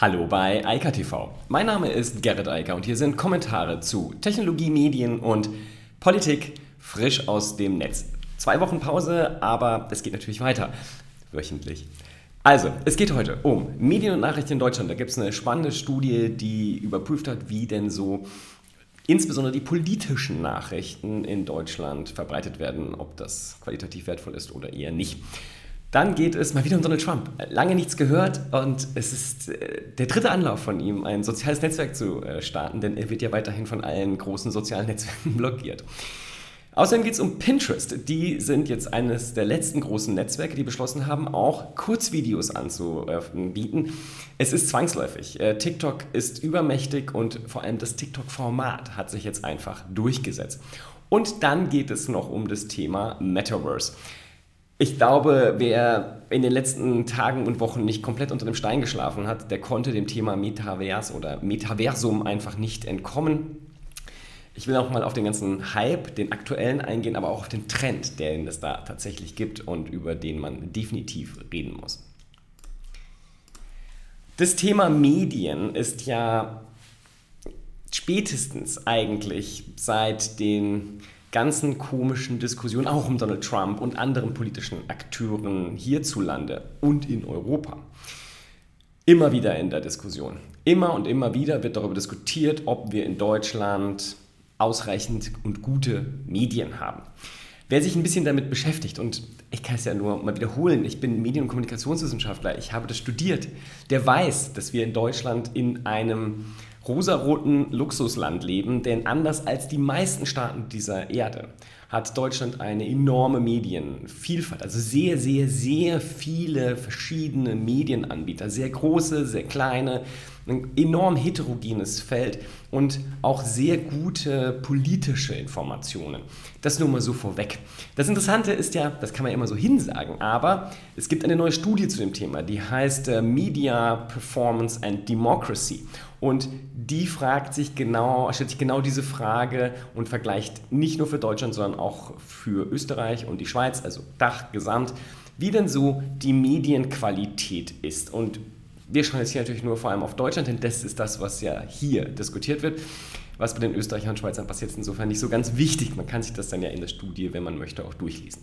Hallo bei Eika TV. Mein Name ist Gerrit Eiker und hier sind Kommentare zu Technologie, Medien und Politik frisch aus dem Netz. Zwei Wochen Pause, aber es geht natürlich weiter. Wöchentlich. Also, es geht heute um Medien und Nachrichten in Deutschland. Da gibt es eine spannende Studie, die überprüft hat, wie denn so insbesondere die politischen Nachrichten in Deutschland verbreitet werden, ob das qualitativ wertvoll ist oder eher nicht. Dann geht es mal wieder um Donald Trump. Lange nichts gehört und es ist äh, der dritte Anlauf von ihm, ein soziales Netzwerk zu äh, starten, denn er wird ja weiterhin von allen großen sozialen Netzwerken blockiert. Außerdem geht es um Pinterest. Die sind jetzt eines der letzten großen Netzwerke, die beschlossen haben, auch Kurzvideos anzubieten. Es ist zwangsläufig. Äh, TikTok ist übermächtig und vor allem das TikTok-Format hat sich jetzt einfach durchgesetzt. Und dann geht es noch um das Thema Metaverse. Ich glaube, wer in den letzten Tagen und Wochen nicht komplett unter dem Stein geschlafen hat, der konnte dem Thema Metavers oder Metaversum einfach nicht entkommen. Ich will auch mal auf den ganzen Hype, den aktuellen eingehen, aber auch auf den Trend, den es da tatsächlich gibt und über den man definitiv reden muss. Das Thema Medien ist ja spätestens eigentlich seit den ganzen komischen Diskussionen, auch um Donald Trump und anderen politischen Akteuren hierzulande und in Europa. Immer wieder in der Diskussion. Immer und immer wieder wird darüber diskutiert, ob wir in Deutschland ausreichend und gute Medien haben. Wer sich ein bisschen damit beschäftigt, und ich kann es ja nur mal wiederholen, ich bin Medien- und Kommunikationswissenschaftler, ich habe das studiert, der weiß, dass wir in Deutschland in einem rosaroten Luxusland leben, denn anders als die meisten Staaten dieser Erde hat Deutschland eine enorme Medienvielfalt, also sehr, sehr, sehr viele verschiedene Medienanbieter, sehr große, sehr kleine, ein enorm heterogenes Feld und auch sehr gute politische Informationen. Das nur mal so vorweg. Das Interessante ist ja, das kann man immer so hinsagen, aber es gibt eine neue Studie zu dem Thema, die heißt äh, Media Performance and Democracy. Und die fragt sich genau, stellt sich genau diese Frage und vergleicht nicht nur für Deutschland, sondern auch für Österreich und die Schweiz, also Dach gesamt, wie denn so die Medienqualität ist. Und wir schauen jetzt hier natürlich nur vor allem auf Deutschland, denn das ist das, was ja hier diskutiert wird. Was bei den Österreichern und Schweizern passiert, ist insofern nicht so ganz wichtig. Man kann sich das dann ja in der Studie, wenn man möchte, auch durchlesen.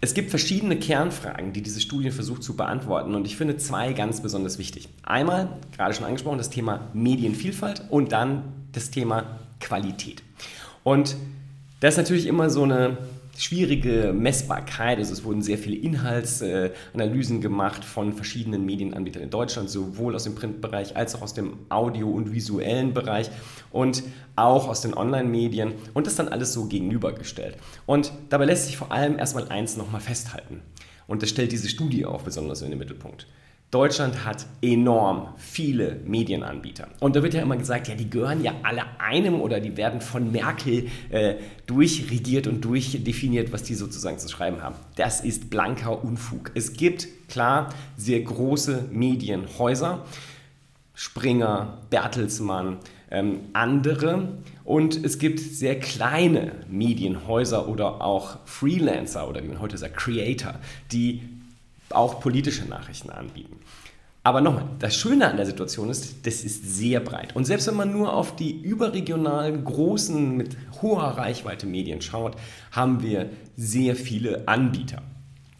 Es gibt verschiedene Kernfragen, die diese Studie versucht zu beantworten und ich finde zwei ganz besonders wichtig. Einmal, gerade schon angesprochen, das Thema Medienvielfalt und dann das Thema Qualität. Und das ist natürlich immer so eine schwierige Messbarkeit. Also es wurden sehr viele Inhaltsanalysen gemacht von verschiedenen Medienanbietern in Deutschland, sowohl aus dem Printbereich als auch aus dem Audio- und visuellen Bereich und auch aus den Online-Medien und das dann alles so gegenübergestellt. Und dabei lässt sich vor allem erstmal eins nochmal festhalten. Und das stellt diese Studie auch besonders in den Mittelpunkt. Deutschland hat enorm viele Medienanbieter. Und da wird ja immer gesagt, ja, die gehören ja alle einem oder die werden von Merkel äh, durchregiert und durchdefiniert, was die sozusagen zu schreiben haben. Das ist blanker Unfug. Es gibt klar sehr große Medienhäuser, Springer, Bertelsmann, ähm, andere. Und es gibt sehr kleine Medienhäuser oder auch Freelancer oder wie man heute sagt, Creator, die auch politische Nachrichten anbieten. Aber nochmal, das Schöne an der Situation ist, das ist sehr breit. Und selbst wenn man nur auf die überregionalen, großen, mit hoher Reichweite Medien schaut, haben wir sehr viele Anbieter.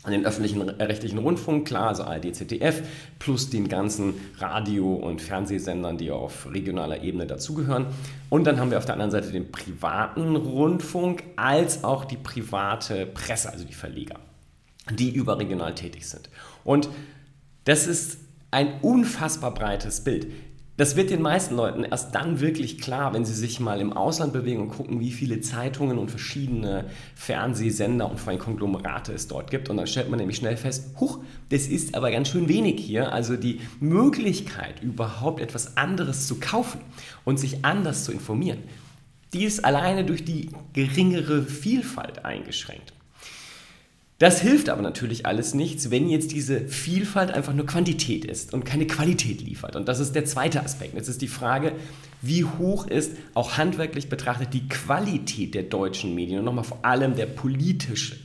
An den öffentlichen äh, rechtlichen Rundfunk, klar, also ARD, ZDF, plus den ganzen Radio- und Fernsehsendern, die auf regionaler Ebene dazugehören. Und dann haben wir auf der anderen Seite den privaten Rundfunk, als auch die private Presse, also die Verleger die überregional tätig sind. Und das ist ein unfassbar breites Bild. Das wird den meisten Leuten erst dann wirklich klar, wenn sie sich mal im Ausland bewegen und gucken, wie viele Zeitungen und verschiedene Fernsehsender und vor allem Konglomerate es dort gibt. Und dann stellt man nämlich schnell fest, huch, das ist aber ganz schön wenig hier. Also die Möglichkeit, überhaupt etwas anderes zu kaufen und sich anders zu informieren, die ist alleine durch die geringere Vielfalt eingeschränkt. Das hilft aber natürlich alles nichts, wenn jetzt diese Vielfalt einfach nur Quantität ist und keine Qualität liefert. Und das ist der zweite Aspekt. Jetzt ist die Frage, wie hoch ist auch handwerklich betrachtet die Qualität der deutschen Medien und nochmal vor allem der politische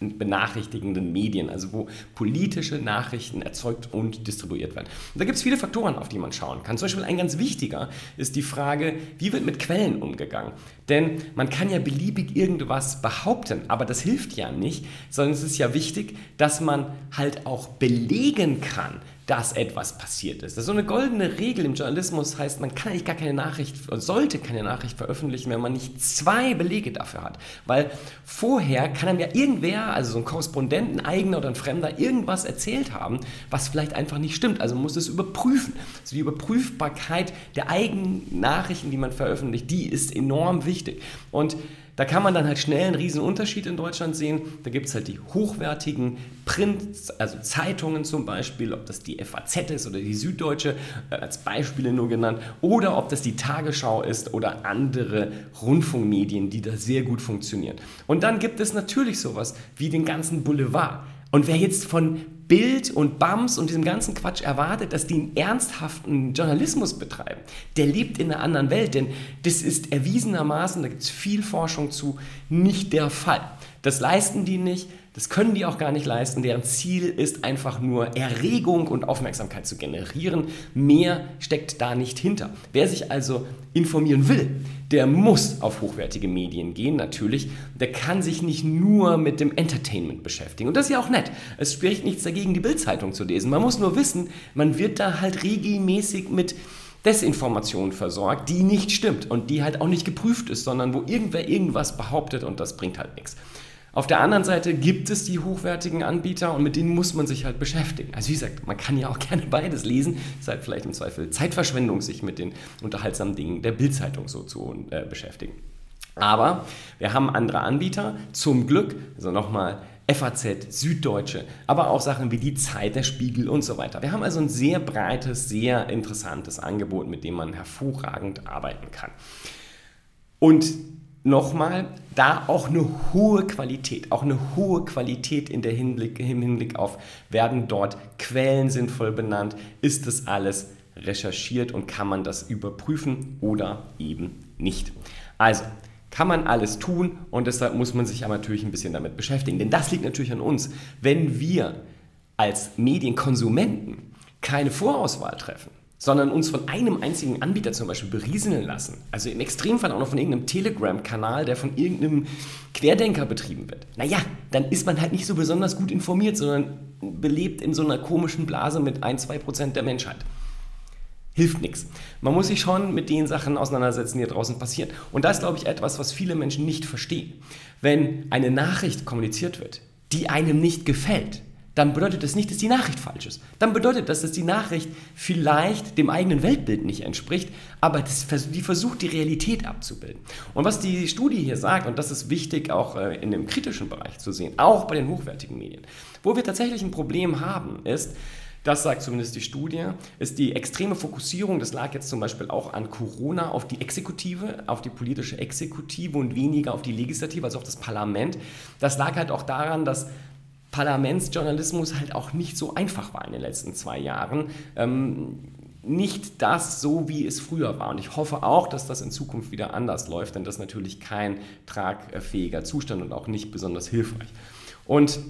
benachrichtigenden Medien, also wo politische Nachrichten erzeugt und distribuiert werden. Und da gibt es viele Faktoren, auf die man schauen kann. Zum Beispiel ein ganz wichtiger ist die Frage, wie wird mit Quellen umgegangen? Denn man kann ja beliebig irgendwas behaupten, aber das hilft ja nicht, sondern es ist ja wichtig, dass man halt auch belegen kann, dass etwas passiert ist. Das ist so eine goldene Regel im Journalismus, heißt, man kann eigentlich gar keine Nachricht, sollte keine Nachricht veröffentlichen, wenn man nicht zwei Belege dafür hat. Weil vorher kann einem ja irgendwer, also so ein Korrespondent, ein eigener oder ein Fremder, irgendwas erzählt haben, was vielleicht einfach nicht stimmt. Also man muss es überprüfen. Also die Überprüfbarkeit der eigenen Nachrichten, die man veröffentlicht, die ist enorm wichtig. Und da kann man dann halt schnell einen riesen Unterschied in Deutschland sehen. Da gibt es halt die hochwertigen Print, also Zeitungen zum Beispiel, ob das die FAZ ist oder die Süddeutsche, äh, als Beispiele nur genannt, oder ob das die Tagesschau ist oder andere Rundfunkmedien, die da sehr gut funktionieren. Und dann gibt es natürlich sowas wie den ganzen Boulevard. Und wer jetzt von Bild und Bams und diesem ganzen Quatsch erwartet, dass die einen ernsthaften Journalismus betreiben, der lebt in einer anderen Welt, denn das ist erwiesenermaßen, da gibt es viel Forschung zu, nicht der Fall. Das leisten die nicht, das können die auch gar nicht leisten. Deren Ziel ist einfach nur Erregung und Aufmerksamkeit zu generieren. Mehr steckt da nicht hinter. Wer sich also informieren will, der muss auf hochwertige Medien gehen, natürlich. Der kann sich nicht nur mit dem Entertainment beschäftigen. Und das ist ja auch nett. Es spricht nichts dagegen, die Bildzeitung zu lesen. Man muss nur wissen, man wird da halt regelmäßig mit Desinformation versorgt, die nicht stimmt und die halt auch nicht geprüft ist, sondern wo irgendwer irgendwas behauptet und das bringt halt nichts. Auf der anderen Seite gibt es die hochwertigen Anbieter und mit denen muss man sich halt beschäftigen. Also wie gesagt, man kann ja auch gerne beides lesen. Es ist halt vielleicht im Zweifel Zeitverschwendung, sich mit den unterhaltsamen Dingen der Bildzeitung so zu äh, beschäftigen. Aber wir haben andere Anbieter, zum Glück, also nochmal FAZ, Süddeutsche, aber auch Sachen wie die Zeit, der Spiegel und so weiter. Wir haben also ein sehr breites, sehr interessantes Angebot, mit dem man hervorragend arbeiten kann. Und nochmal, da auch eine hohe Qualität, auch eine hohe Qualität in der Hinblick, im Hinblick auf, werden dort Quellen sinnvoll benannt, ist das alles recherchiert und kann man das überprüfen oder eben nicht. Also, kann man alles tun und deshalb muss man sich aber natürlich ein bisschen damit beschäftigen. Denn das liegt natürlich an uns. Wenn wir als Medienkonsumenten keine Vorauswahl treffen, sondern uns von einem einzigen Anbieter zum Beispiel berieseln lassen. Also im Extremfall auch noch von irgendeinem Telegram-Kanal, der von irgendeinem Querdenker betrieben wird. Naja, dann ist man halt nicht so besonders gut informiert, sondern belebt in so einer komischen Blase mit ein, zwei Prozent der Menschheit. Hilft nichts. Man muss sich schon mit den Sachen auseinandersetzen, die da draußen passieren. Und das ist, glaube ich, etwas, was viele Menschen nicht verstehen. Wenn eine Nachricht kommuniziert wird, die einem nicht gefällt, dann bedeutet das nicht, dass die Nachricht falsch ist. Dann bedeutet das, dass die Nachricht vielleicht dem eigenen Weltbild nicht entspricht, aber das, die versucht, die Realität abzubilden. Und was die Studie hier sagt, und das ist wichtig auch äh, in dem kritischen Bereich zu sehen, auch bei den hochwertigen Medien, wo wir tatsächlich ein Problem haben, ist, das sagt zumindest die Studie, ist die extreme Fokussierung, das lag jetzt zum Beispiel auch an Corona, auf die Exekutive, auf die politische Exekutive und weniger auf die Legislative, also auf das Parlament. Das lag halt auch daran, dass Parlamentsjournalismus halt auch nicht so einfach war in den letzten zwei Jahren. Ähm, nicht das so, wie es früher war. Und ich hoffe auch, dass das in Zukunft wieder anders läuft, denn das ist natürlich kein tragfähiger Zustand und auch nicht besonders hilfreich. Und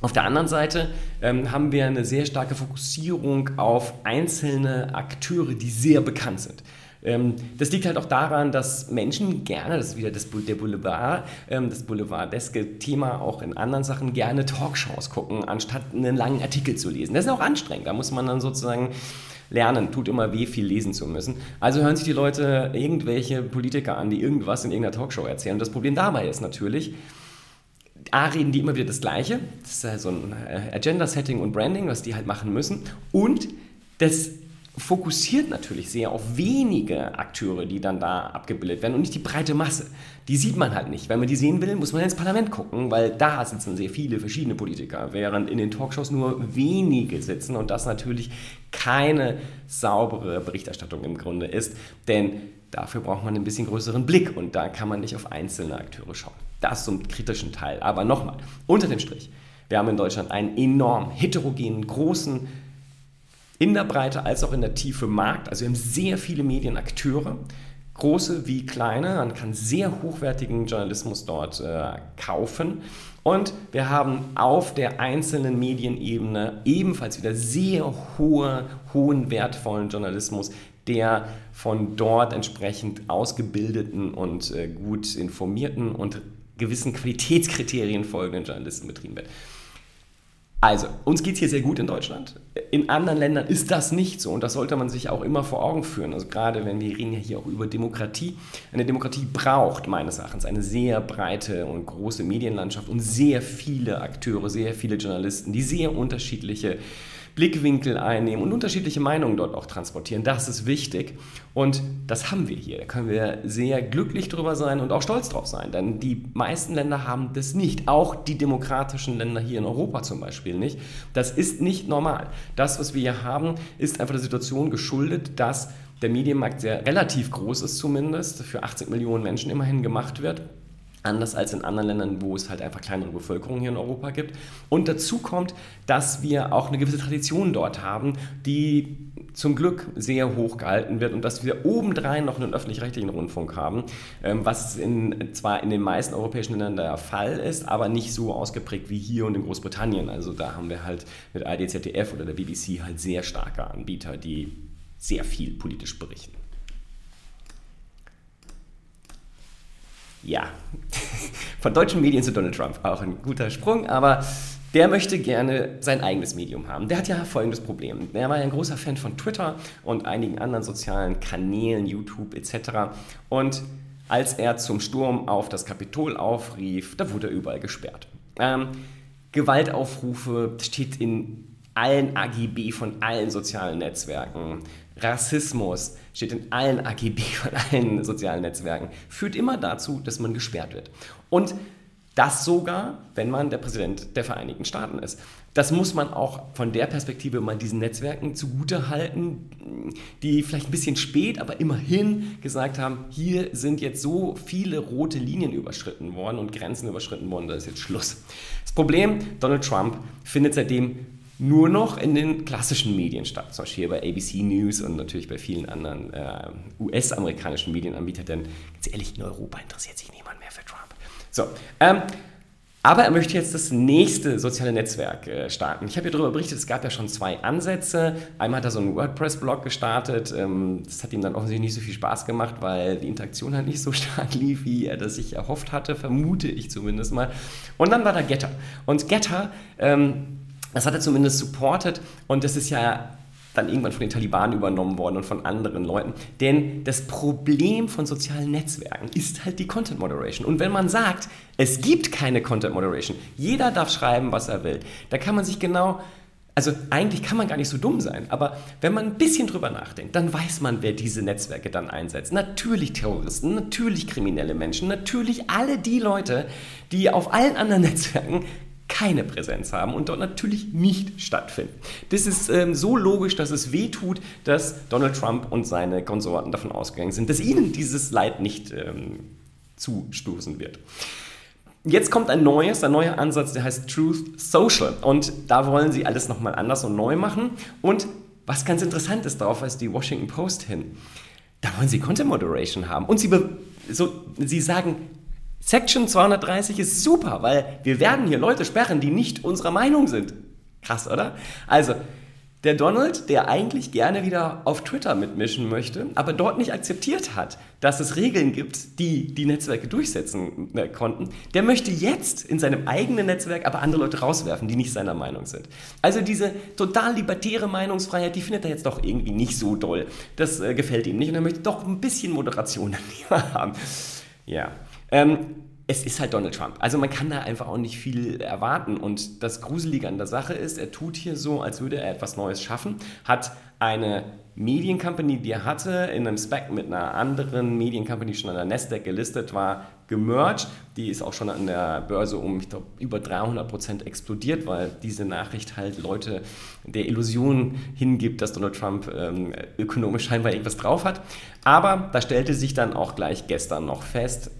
auf der anderen Seite ähm, haben wir eine sehr starke Fokussierung auf einzelne Akteure, die sehr bekannt sind. Ähm, das liegt halt auch daran, dass Menschen gerne, das ist wieder das, der Boulevard, ähm, das Boulevardeske Thema auch in anderen Sachen, gerne Talkshows gucken, anstatt einen langen Artikel zu lesen. Das ist auch anstrengend, da muss man dann sozusagen lernen, tut immer weh, viel lesen zu müssen. Also hören sich die Leute irgendwelche Politiker an, die irgendwas in irgendeiner Talkshow erzählen. Und das Problem dabei ist natürlich, A, reden die immer wieder das Gleiche. Das ist halt so ein äh, Agenda-Setting und Branding, was die halt machen müssen. Und das fokussiert natürlich sehr auf wenige Akteure, die dann da abgebildet werden und nicht die breite Masse. Die sieht man halt nicht. Wenn man die sehen will, muss man ins Parlament gucken, weil da sitzen sehr viele verschiedene Politiker, während in den Talkshows nur wenige sitzen und das natürlich keine saubere Berichterstattung im Grunde ist, denn dafür braucht man ein bisschen größeren Blick und da kann man nicht auf einzelne Akteure schauen. Das zum kritischen Teil. Aber nochmal, unter dem Strich, wir haben in Deutschland einen enorm heterogenen, großen in der Breite als auch in der Tiefe Markt. Also wir haben sehr viele Medienakteure, große wie kleine. Man kann sehr hochwertigen Journalismus dort äh, kaufen. Und wir haben auf der einzelnen Medienebene ebenfalls wieder sehr hohe, hohen, wertvollen Journalismus, der von dort entsprechend ausgebildeten und äh, gut informierten und gewissen Qualitätskriterien folgenden Journalisten betrieben wird. Also, uns geht es hier sehr gut in Deutschland. In anderen Ländern ist das nicht so und das sollte man sich auch immer vor Augen führen. Also gerade wenn wir reden ja hier auch über Demokratie. Eine Demokratie braucht meines Erachtens eine sehr breite und große Medienlandschaft und sehr viele Akteure, sehr viele Journalisten, die sehr unterschiedliche Blickwinkel einnehmen und unterschiedliche Meinungen dort auch transportieren. Das ist wichtig und das haben wir hier. Da können wir sehr glücklich drüber sein und auch stolz drauf sein, denn die meisten Länder haben das nicht. Auch die demokratischen Länder hier in Europa zum Beispiel nicht. Das ist nicht normal. Das, was wir hier haben, ist einfach der Situation geschuldet, dass der Medienmarkt sehr relativ groß ist zumindest, für 80 Millionen Menschen immerhin gemacht wird Anders als in anderen Ländern, wo es halt einfach kleinere Bevölkerungen hier in Europa gibt. Und dazu kommt, dass wir auch eine gewisse Tradition dort haben, die zum Glück sehr hoch gehalten wird und dass wir obendrein noch einen öffentlich-rechtlichen Rundfunk haben, ähm, was in, zwar in den meisten europäischen Ländern der Fall ist, aber nicht so ausgeprägt wie hier und in Großbritannien. Also da haben wir halt mit ARD, ZDF oder der BBC halt sehr starke Anbieter, die sehr viel politisch berichten. Ja, von deutschen Medien zu Donald Trump auch ein guter Sprung, aber der möchte gerne sein eigenes Medium haben. Der hat ja folgendes Problem. Er war ja ein großer Fan von Twitter und einigen anderen sozialen Kanälen, YouTube etc. Und als er zum Sturm auf das Kapitol aufrief, da wurde er überall gesperrt. Ähm, Gewaltaufrufe steht in allen AGB von allen sozialen Netzwerken. Rassismus steht in allen AGB von allen sozialen Netzwerken, führt immer dazu, dass man gesperrt wird. Und das sogar, wenn man der Präsident der Vereinigten Staaten ist. Das muss man auch von der Perspektive mal diesen Netzwerken zugute halten, die vielleicht ein bisschen spät, aber immerhin gesagt haben, hier sind jetzt so viele rote Linien überschritten worden und Grenzen überschritten worden, da ist jetzt Schluss. Das Problem, Donald Trump findet seitdem nur noch in den klassischen Medien statt, zum Beispiel bei ABC News und natürlich bei vielen anderen äh, US-amerikanischen Medienanbietern, denn ganz ehrlich, in Europa interessiert sich niemand mehr für Trump. So, ähm, aber er möchte jetzt das nächste soziale Netzwerk äh, starten. Ich habe hier darüber berichtet, es gab ja schon zwei Ansätze. Einmal hat er so einen WordPress-Blog gestartet. Ähm, das hat ihm dann offensichtlich nicht so viel Spaß gemacht, weil die Interaktion halt nicht so stark lief, wie er das sich erhofft hatte, vermute ich zumindest mal. Und dann war da Getter. Und Getter ähm, das hat er zumindest supportet und das ist ja dann irgendwann von den Taliban übernommen worden und von anderen Leuten. Denn das Problem von sozialen Netzwerken ist halt die Content Moderation. Und wenn man sagt, es gibt keine Content Moderation, jeder darf schreiben, was er will, da kann man sich genau also eigentlich kann man gar nicht so dumm sein, aber wenn man ein bisschen drüber nachdenkt, dann weiß man, wer diese Netzwerke dann einsetzt. Natürlich Terroristen, natürlich kriminelle Menschen, natürlich alle die Leute, die auf allen anderen Netzwerken keine Präsenz haben und dort natürlich nicht stattfinden. Das ist ähm, so logisch, dass es weh tut, dass Donald Trump und seine Konsorten davon ausgegangen sind, dass ihnen dieses Leid nicht ähm, zustoßen wird. Jetzt kommt ein neues, ein neuer Ansatz, der heißt Truth Social. Und da wollen sie alles nochmal anders und neu machen. Und was ganz interessant ist, darauf weist die Washington Post hin. Da wollen sie Content Moderation haben. Und sie, so, sie sagen, Section 230 ist super, weil wir werden hier Leute sperren, die nicht unserer Meinung sind. Krass, oder? Also, der Donald, der eigentlich gerne wieder auf Twitter mitmischen möchte, aber dort nicht akzeptiert hat, dass es Regeln gibt, die die Netzwerke durchsetzen äh, konnten, der möchte jetzt in seinem eigenen Netzwerk aber andere Leute rauswerfen, die nicht seiner Meinung sind. Also diese total libertäre Meinungsfreiheit, die findet er jetzt doch irgendwie nicht so doll. Das äh, gefällt ihm nicht und er möchte doch ein bisschen Moderation haben. Ja. Ähm, es ist halt Donald Trump. Also man kann da einfach auch nicht viel erwarten. Und das Gruselige an der Sache ist, er tut hier so, als würde er etwas Neues schaffen, hat eine Mediencompany, die er hatte, in einem Spec mit einer anderen Mediencompany, die schon an der Nasdaq gelistet war, gemerged. Die ist auch schon an der Börse um, ich glaube, über 300 Prozent explodiert, weil diese Nachricht halt Leute der Illusion hingibt, dass Donald Trump ähm, ökonomisch scheinbar irgendwas drauf hat. Aber da stellte sich dann auch gleich gestern noch fest,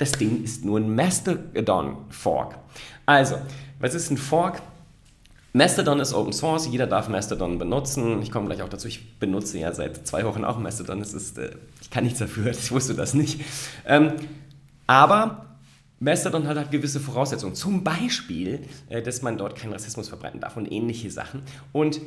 das Ding ist nur ein Mastodon-Fork. Also, was ist ein Fork? Mastodon ist Open Source, jeder darf Mastodon benutzen. Ich komme gleich auch dazu, ich benutze ja seit zwei Wochen auch Mastodon. Es ist, äh, ich kann nichts dafür, ich wusste das nicht. Ähm, aber Mastodon hat halt gewisse Voraussetzungen. Zum Beispiel, äh, dass man dort keinen Rassismus verbreiten darf und ähnliche Sachen. Und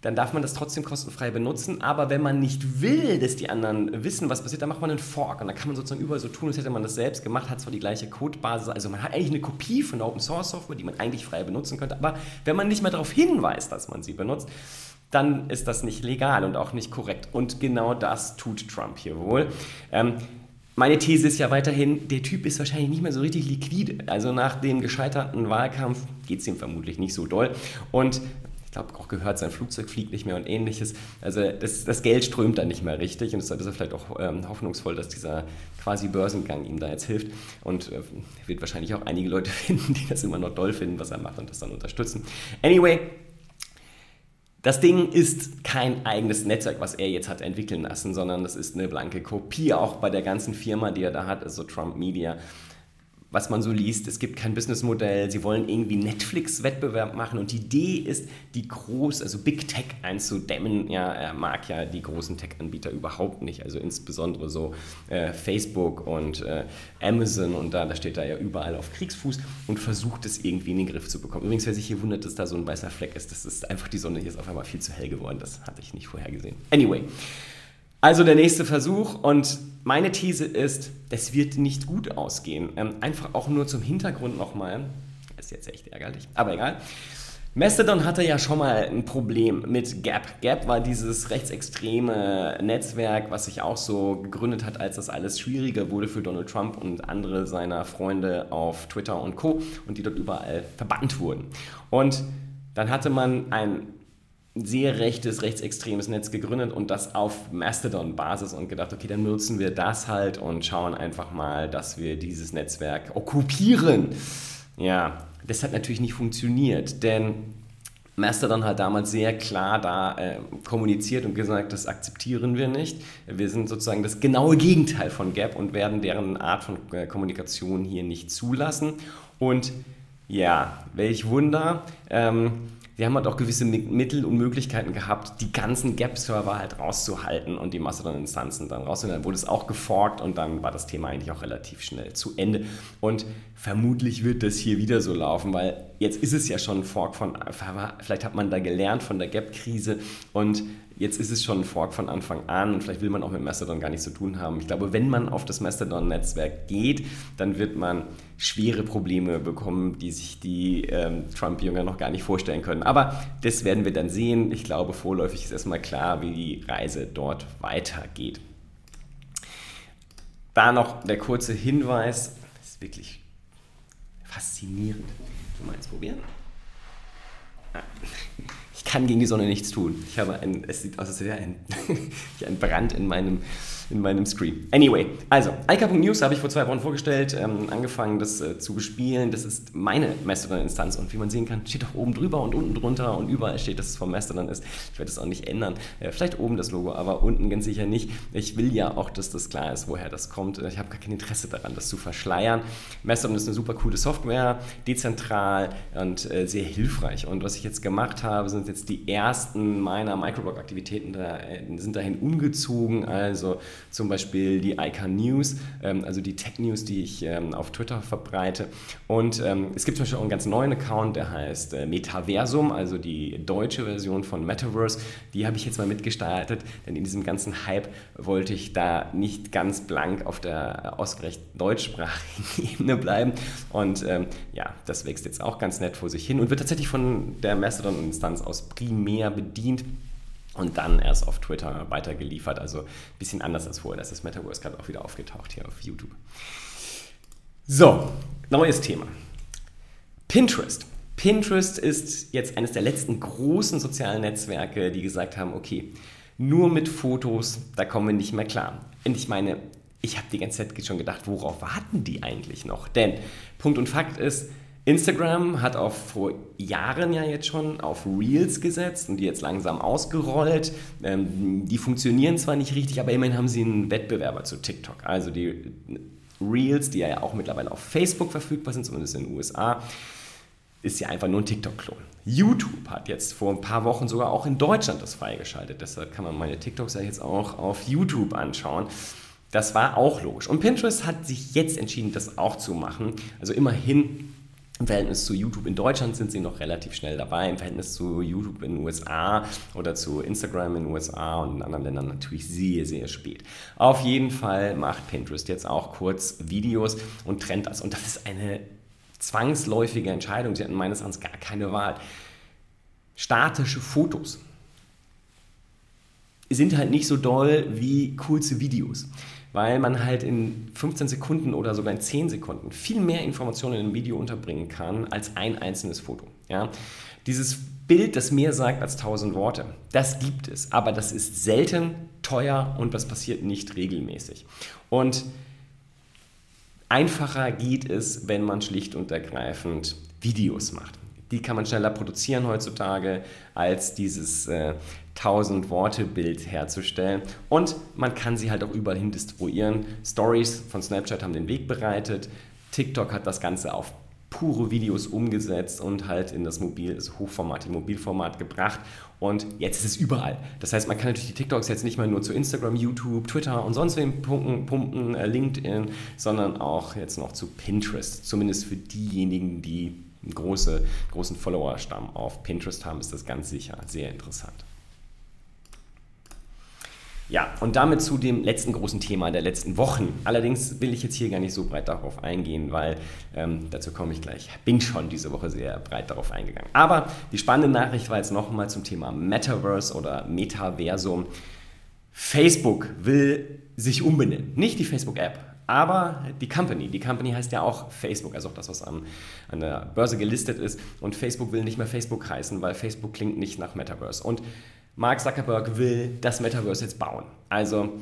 dann darf man das trotzdem kostenfrei benutzen. Aber wenn man nicht will, dass die anderen wissen, was passiert, dann macht man einen Fork. Und dann kann man sozusagen überall so tun, als hätte man das selbst gemacht, hat zwar die gleiche Codebasis. Also man hat eigentlich eine Kopie von der Open Source Software, die man eigentlich frei benutzen könnte. Aber wenn man nicht mehr darauf hinweist, dass man sie benutzt, dann ist das nicht legal und auch nicht korrekt. Und genau das tut Trump hier wohl. Ähm, meine These ist ja weiterhin, der Typ ist wahrscheinlich nicht mehr so richtig liquide. Also nach dem gescheiterten Wahlkampf geht es ihm vermutlich nicht so doll. Und ich glaube auch gehört, sein Flugzeug fliegt nicht mehr und ähnliches. Also das, das Geld strömt da nicht mehr richtig und deshalb ist er vielleicht auch ähm, hoffnungsvoll, dass dieser quasi Börsengang ihm da jetzt hilft und äh, wird wahrscheinlich auch einige Leute finden, die das immer noch doll finden, was er macht und das dann unterstützen. Anyway, das Ding ist kein eigenes Netzwerk, was er jetzt hat entwickeln lassen, sondern das ist eine blanke Kopie, auch bei der ganzen Firma, die er da hat, also Trump Media was man so liest, es gibt kein Businessmodell, sie wollen irgendwie Netflix-Wettbewerb machen. Und die Idee ist, die groß, also Big Tech einzudämmen. Ja, er mag ja die großen Tech-Anbieter überhaupt nicht, also insbesondere so äh, Facebook und äh, Amazon. Und da, da steht er ja überall auf Kriegsfuß und versucht es irgendwie in den Griff zu bekommen. Übrigens, wer sich hier wundert, dass da so ein weißer Fleck ist, das ist einfach die Sonne. Hier ist auf einmal viel zu hell geworden, das hatte ich nicht vorher gesehen. Anyway, also der nächste Versuch. Und meine These ist, das wird nicht gut ausgehen. Ähm, einfach auch nur zum Hintergrund nochmal. Ist jetzt echt ärgerlich, aber egal. Mastodon hatte ja schon mal ein Problem mit Gap. Gap war dieses rechtsextreme Netzwerk, was sich auch so gegründet hat, als das alles schwieriger wurde für Donald Trump und andere seiner Freunde auf Twitter und Co. und die dort überall verbannt wurden. Und dann hatte man ein sehr rechtes, rechtsextremes Netz gegründet und das auf Mastodon-Basis und gedacht, okay, dann nutzen wir das halt und schauen einfach mal, dass wir dieses Netzwerk okkupieren. Ja, das hat natürlich nicht funktioniert, denn Mastodon hat damals sehr klar da äh, kommuniziert und gesagt, das akzeptieren wir nicht. Wir sind sozusagen das genaue Gegenteil von Gap und werden deren Art von äh, Kommunikation hier nicht zulassen. Und ja, welch Wunder. Ähm, wir haben halt auch gewisse Mittel und Möglichkeiten gehabt, die ganzen Gap-Server halt rauszuhalten und die Mastodon-Instanzen dann rauszuhalten. Dann wurde es auch geforkt und dann war das Thema eigentlich auch relativ schnell zu Ende. Und vermutlich wird das hier wieder so laufen, weil jetzt ist es ja schon ein Fork von, vielleicht hat man da gelernt von der Gap-Krise und Jetzt ist es schon ein Fork von Anfang an und vielleicht will man auch mit Mastodon gar nichts zu tun haben. Ich glaube, wenn man auf das Mastodon-Netzwerk geht, dann wird man schwere Probleme bekommen, die sich die ähm, Trump-Jünger noch gar nicht vorstellen können. Aber das werden wir dann sehen. Ich glaube, vorläufig ist erstmal klar, wie die Reise dort weitergeht. Da noch der kurze Hinweis, das ist wirklich faszinierend. Du meinst probieren? Ah kann gegen die Sonne nichts tun. Ich habe ein, es sieht aus, als wäre ein, ein Brand in meinem in meinem Screen. Anyway, also, Alka.news habe ich vor zwei Wochen vorgestellt, ähm, angefangen das äh, zu bespielen. Das ist meine Mastodon-Instanz und wie man sehen kann, steht auch oben drüber und unten drunter und überall steht, dass es vom Mastodon ist. Ich werde es auch nicht ändern. Äh, vielleicht oben das Logo, aber unten ganz sicher nicht. Ich will ja auch, dass das klar ist, woher das kommt. Ich habe gar kein Interesse daran, das zu verschleiern. Mastodon ist eine super coole Software, dezentral und äh, sehr hilfreich. Und was ich jetzt gemacht habe, sind jetzt die ersten meiner Microblog-Aktivitäten da, äh, sind dahin umgezogen. Also zum Beispiel die ICANN News, ähm, also die Tech News, die ich ähm, auf Twitter verbreite. Und ähm, es gibt zum Beispiel auch einen ganz neuen Account, der heißt äh, Metaversum, also die deutsche Version von Metaverse. Die habe ich jetzt mal mitgestaltet, denn in diesem ganzen Hype wollte ich da nicht ganz blank auf der ausgerecht deutschsprachigen Ebene bleiben. Und ähm, ja, das wächst jetzt auch ganz nett vor sich hin und wird tatsächlich von der Mastodon-Instanz aus primär bedient und dann erst auf Twitter weitergeliefert. Also ein bisschen anders als vorher. Das ist Metaverse gerade auch wieder aufgetaucht hier auf YouTube. So, neues Thema. Pinterest. Pinterest ist jetzt eines der letzten großen sozialen Netzwerke, die gesagt haben, okay, nur mit Fotos, da kommen wir nicht mehr klar. Und ich meine, ich habe die ganze Zeit schon gedacht, worauf warten die eigentlich noch? Denn Punkt und Fakt ist, Instagram hat auch vor Jahren ja jetzt schon auf Reels gesetzt und die jetzt langsam ausgerollt. Ähm, die funktionieren zwar nicht richtig, aber immerhin haben sie einen Wettbewerber zu TikTok. Also die Reels, die ja auch mittlerweile auf Facebook verfügbar sind, zumindest in den USA, ist ja einfach nur ein TikTok-Klon. YouTube hat jetzt vor ein paar Wochen sogar auch in Deutschland das freigeschaltet. Deshalb kann man meine TikToks ja jetzt auch auf YouTube anschauen. Das war auch logisch. Und Pinterest hat sich jetzt entschieden, das auch zu machen. Also immerhin im Verhältnis zu YouTube in Deutschland sind sie noch relativ schnell dabei. Im Verhältnis zu YouTube in den USA oder zu Instagram in den USA und in anderen Ländern natürlich sehr, sehr spät. Auf jeden Fall macht Pinterest jetzt auch kurz Videos und trennt das. Und das ist eine zwangsläufige Entscheidung. Sie hatten meines Erachtens gar keine Wahl. Statische Fotos sind halt nicht so doll wie kurze Videos weil man halt in 15 Sekunden oder sogar in 10 Sekunden viel mehr Informationen in einem Video unterbringen kann als ein einzelnes Foto. Ja? Dieses Bild, das mehr sagt als 1000 Worte, das gibt es, aber das ist selten, teuer und das passiert nicht regelmäßig. Und einfacher geht es, wenn man schlicht und ergreifend Videos macht. Die kann man schneller produzieren heutzutage als dieses äh, 1000 Worte Bild herzustellen. Und man kann sie halt auch überall hin distribuieren. Stories von Snapchat haben den Weg bereitet. TikTok hat das Ganze auf pure Videos umgesetzt und halt in das Mobil, also Hochformat, im Mobilformat gebracht. Und jetzt ist es überall. Das heißt, man kann natürlich die TikToks jetzt nicht mehr nur zu Instagram, YouTube, Twitter und sonst wem pumpen, pumpen äh, LinkedIn, sondern auch jetzt noch zu Pinterest. Zumindest für diejenigen, die einen große, großen Followerstamm auf Pinterest haben, ist das ganz sicher sehr interessant. Ja, und damit zu dem letzten großen Thema der letzten Wochen. Allerdings will ich jetzt hier gar nicht so breit darauf eingehen, weil ähm, dazu komme ich gleich. Bin schon diese Woche sehr breit darauf eingegangen. Aber die spannende Nachricht war jetzt nochmal zum Thema Metaverse oder Metaversum. Facebook will sich umbenennen. Nicht die Facebook-App, aber die Company. Die Company heißt ja auch Facebook, also auch das, was am, an der Börse gelistet ist. Und Facebook will nicht mehr Facebook heißen, weil Facebook klingt nicht nach Metaverse. Und Mark Zuckerberg will das Metaverse jetzt bauen. Also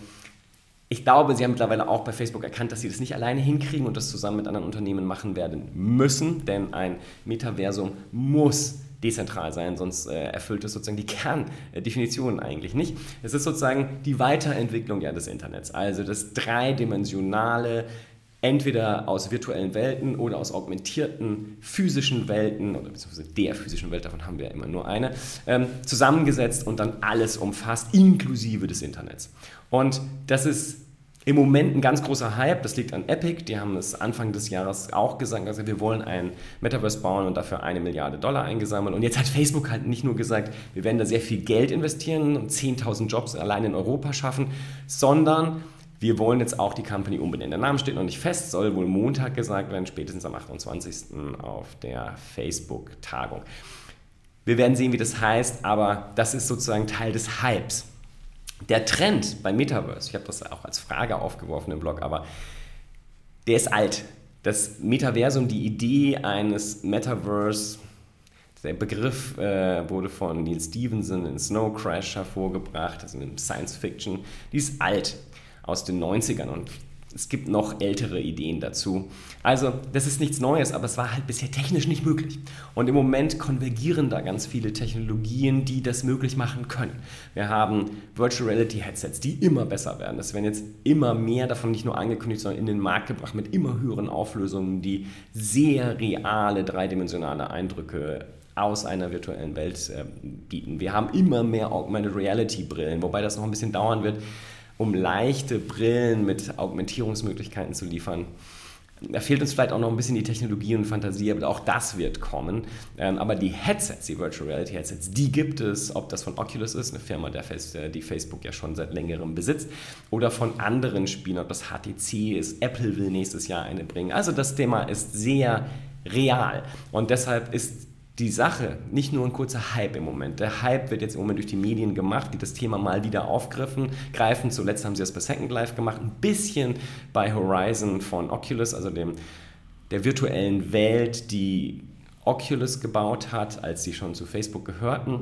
ich glaube, sie haben mittlerweile auch bei Facebook erkannt, dass sie das nicht alleine hinkriegen und das zusammen mit anderen Unternehmen machen werden müssen, denn ein Metaversum muss dezentral sein, sonst äh, erfüllt es sozusagen die Kerndefinition eigentlich nicht. Es ist sozusagen die Weiterentwicklung ja, des Internets, also das dreidimensionale entweder aus virtuellen Welten oder aus augmentierten physischen Welten oder beziehungsweise der physischen Welt, davon haben wir ja immer nur eine, ähm, zusammengesetzt und dann alles umfasst, inklusive des Internets. Und das ist im Moment ein ganz großer Hype, das liegt an Epic, die haben es Anfang des Jahres auch gesagt, also wir wollen ein Metaverse bauen und dafür eine Milliarde Dollar eingesammelt. Und jetzt hat Facebook halt nicht nur gesagt, wir werden da sehr viel Geld investieren und 10.000 Jobs allein in Europa schaffen, sondern wir wollen jetzt auch die Company umbenennen. Der Name steht noch nicht fest, soll wohl Montag gesagt werden, spätestens am 28. auf der Facebook-Tagung. Wir werden sehen, wie das heißt, aber das ist sozusagen Teil des Hypes. Der Trend beim Metaverse, ich habe das auch als Frage aufgeworfen im Blog, aber der ist alt. Das Metaversum, die Idee eines Metaverse, der Begriff äh, wurde von Neil Stevenson in Snow Crash hervorgebracht, also in Science Fiction, die ist alt aus den 90ern und es gibt noch ältere Ideen dazu. Also, das ist nichts Neues, aber es war halt bisher technisch nicht möglich. Und im Moment konvergieren da ganz viele Technologien, die das möglich machen können. Wir haben Virtual Reality Headsets, die immer besser werden. Es werden jetzt immer mehr davon nicht nur angekündigt, sondern in den Markt gebracht mit immer höheren Auflösungen, die sehr reale dreidimensionale Eindrücke aus einer virtuellen Welt äh, bieten. Wir haben immer mehr Augmented Reality Brillen, wobei das noch ein bisschen dauern wird um leichte Brillen mit Augmentierungsmöglichkeiten zu liefern. Da fehlt uns vielleicht auch noch ein bisschen die Technologie und Fantasie, aber auch das wird kommen. Ähm, aber die Headsets, die Virtual Reality Headsets, die gibt es, ob das von Oculus ist, eine Firma, äh, die Facebook ja schon seit längerem besitzt, oder von anderen Spielen, ob das HTC ist, Apple will nächstes Jahr eine bringen. Also das Thema ist sehr real und deshalb ist die Sache nicht nur ein kurzer Hype im Moment. Der Hype wird jetzt im Moment durch die Medien gemacht, die das Thema mal wieder aufgriffen, greifen. Zuletzt haben sie das bei Second Life gemacht, ein bisschen bei Horizon von Oculus, also dem, der virtuellen Welt, die Oculus gebaut hat, als sie schon zu Facebook gehörten.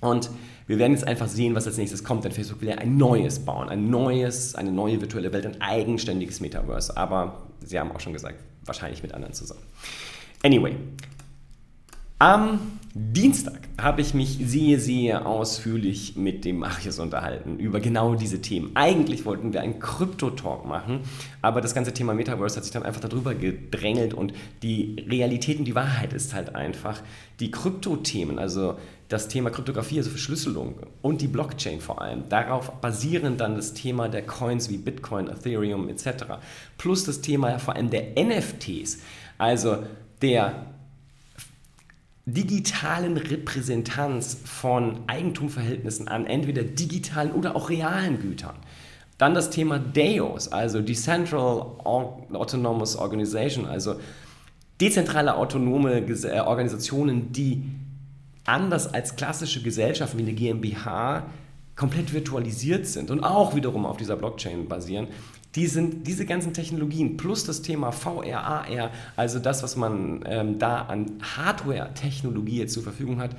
Und wir werden jetzt einfach sehen, was als nächstes kommt, denn Facebook will ja ein neues bauen, ein neues, eine neue virtuelle Welt, ein eigenständiges Metaverse. Aber sie haben auch schon gesagt, wahrscheinlich mit anderen zusammen. Anyway, am Dienstag habe ich mich sehr, sehr ausführlich mit dem Marius unterhalten über genau diese Themen. Eigentlich wollten wir einen Krypto-Talk machen, aber das ganze Thema Metaverse hat sich dann einfach darüber gedrängelt und die Realität und die Wahrheit ist halt einfach, die Krypto-Themen, also das Thema Kryptographie, also Verschlüsselung und die Blockchain vor allem, darauf basieren dann das Thema der Coins wie Bitcoin, Ethereum etc. Plus das Thema vor allem der NFTs, also der digitalen Repräsentanz von Eigentumverhältnissen an entweder digitalen oder auch realen Gütern. Dann das Thema DAOs, also Decentral Autonomous Organization, also dezentrale autonome äh, Organisationen, die anders als klassische Gesellschaften wie eine GmbH komplett virtualisiert sind und auch wiederum auf dieser Blockchain basieren, die sind diese ganzen Technologien plus das Thema VR, AR, also das, was man ähm, da an Hardware-Technologie jetzt zur Verfügung hat,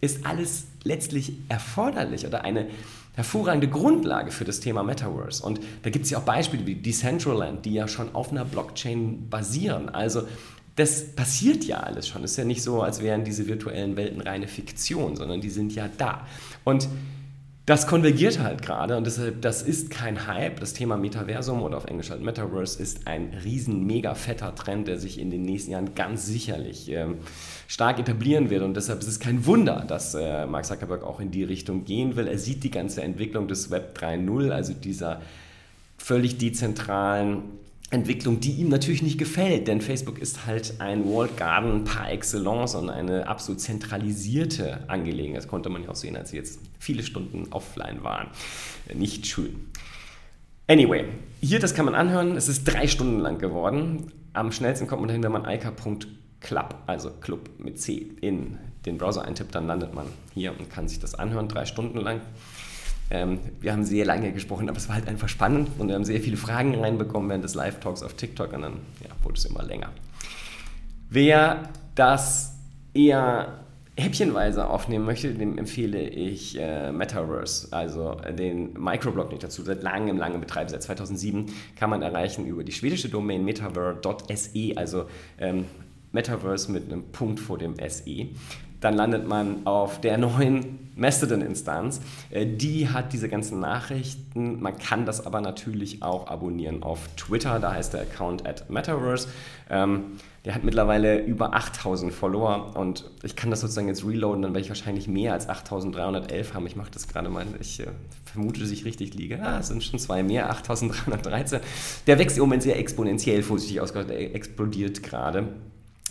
ist alles letztlich erforderlich oder eine hervorragende Grundlage für das Thema Metaverse. Und da gibt es ja auch Beispiele wie Decentraland, die ja schon auf einer Blockchain basieren. Also das passiert ja alles schon. Es ist ja nicht so, als wären diese virtuellen Welten reine Fiktion, sondern die sind ja da. Und das konvergiert halt gerade und deshalb, das ist kein Hype. Das Thema Metaversum oder auf Englisch halt Metaverse ist ein riesen, mega fetter Trend, der sich in den nächsten Jahren ganz sicherlich ähm, stark etablieren wird. Und deshalb ist es kein Wunder, dass äh, Mark Zuckerberg auch in die Richtung gehen will. Er sieht die ganze Entwicklung des Web 3.0, also dieser völlig dezentralen Entwicklung, die ihm natürlich nicht gefällt, denn Facebook ist halt ein Walled Garden par excellence und eine absolut zentralisierte Angelegenheit. Das konnte man ja auch sehen, als sie jetzt viele Stunden offline waren. Nicht schön. Anyway, hier, das kann man anhören. Es ist drei Stunden lang geworden. Am schnellsten kommt man dahin, wenn man ica.club, also Club mit C, in den Browser eintippt, dann landet man hier und kann sich das anhören, drei Stunden lang. Ähm, wir haben sehr lange gesprochen, aber es war halt einfach spannend und wir haben sehr viele Fragen reinbekommen während des Live-Talks auf TikTok und dann ja, wurde es immer länger. Wer das eher häppchenweise aufnehmen möchte, dem empfehle ich äh, Metaverse, also den Microblog, den ich dazu. Seit langem, langem betreibe, seit 2007, kann man erreichen über die schwedische Domain metaverse, also ähm, Metaverse mit einem Punkt vor dem SE dann landet man auf der neuen Mastodon-Instanz. Äh, die hat diese ganzen Nachrichten. Man kann das aber natürlich auch abonnieren auf Twitter. Da heißt der Account at Metaverse. Ähm, der hat mittlerweile über 8000 Follower und ich kann das sozusagen jetzt reloaden, dann werde ich wahrscheinlich mehr als 8311 haben. Ich mache das gerade mal, ich äh, vermute, dass ich richtig liege. Ah, es sind schon zwei mehr, 8313. Der wächst im Moment sehr exponentiell, vorsichtig ausgedrückt, explodiert gerade.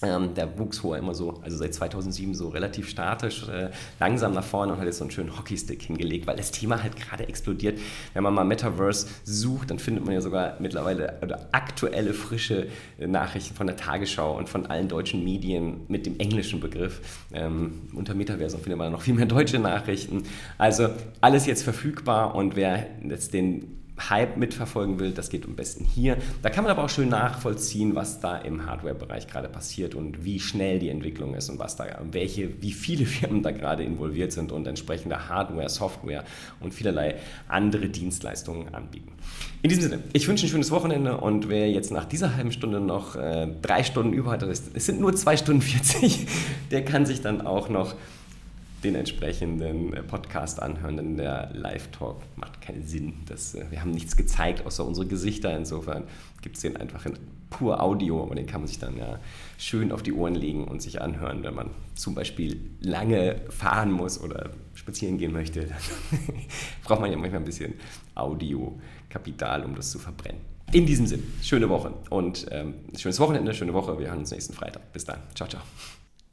Ähm, der wuchs vorher immer so, also seit 2007 so relativ statisch, äh, langsam nach vorne und hat jetzt so einen schönen Hockeystick hingelegt, weil das Thema halt gerade explodiert. Wenn man mal Metaverse sucht, dann findet man ja sogar mittlerweile oder aktuelle, frische äh, Nachrichten von der Tagesschau und von allen deutschen Medien mit dem englischen Begriff. Ähm, unter Metaversum findet man noch viel mehr deutsche Nachrichten. Also alles jetzt verfügbar und wer jetzt den Hype mitverfolgen will, das geht am besten hier. Da kann man aber auch schön nachvollziehen, was da im Hardware-Bereich gerade passiert und wie schnell die Entwicklung ist und was da, welche, wie viele Firmen da gerade involviert sind und entsprechende Hardware, Software und vielerlei andere Dienstleistungen anbieten. In diesem Sinne, ich wünsche ein schönes Wochenende und wer jetzt nach dieser halben Stunde noch äh, drei Stunden über hat, es sind nur zwei Stunden 40, der kann sich dann auch noch den entsprechenden äh, Podcast anhören, denn der Live-Talk macht keinen Sinn. Das, äh, wir haben nichts gezeigt, außer unsere Gesichter. Insofern gibt es den einfach in pur Audio, aber den kann man sich dann ja schön auf die Ohren legen und sich anhören, wenn man zum Beispiel lange fahren muss oder spazieren gehen möchte. Dann braucht man ja manchmal ein bisschen Audiokapital, um das zu verbrennen. In diesem Sinn, schöne Woche und ähm, schönes Wochenende, schöne Woche. Wir hören uns nächsten Freitag. Bis dann. Ciao, ciao.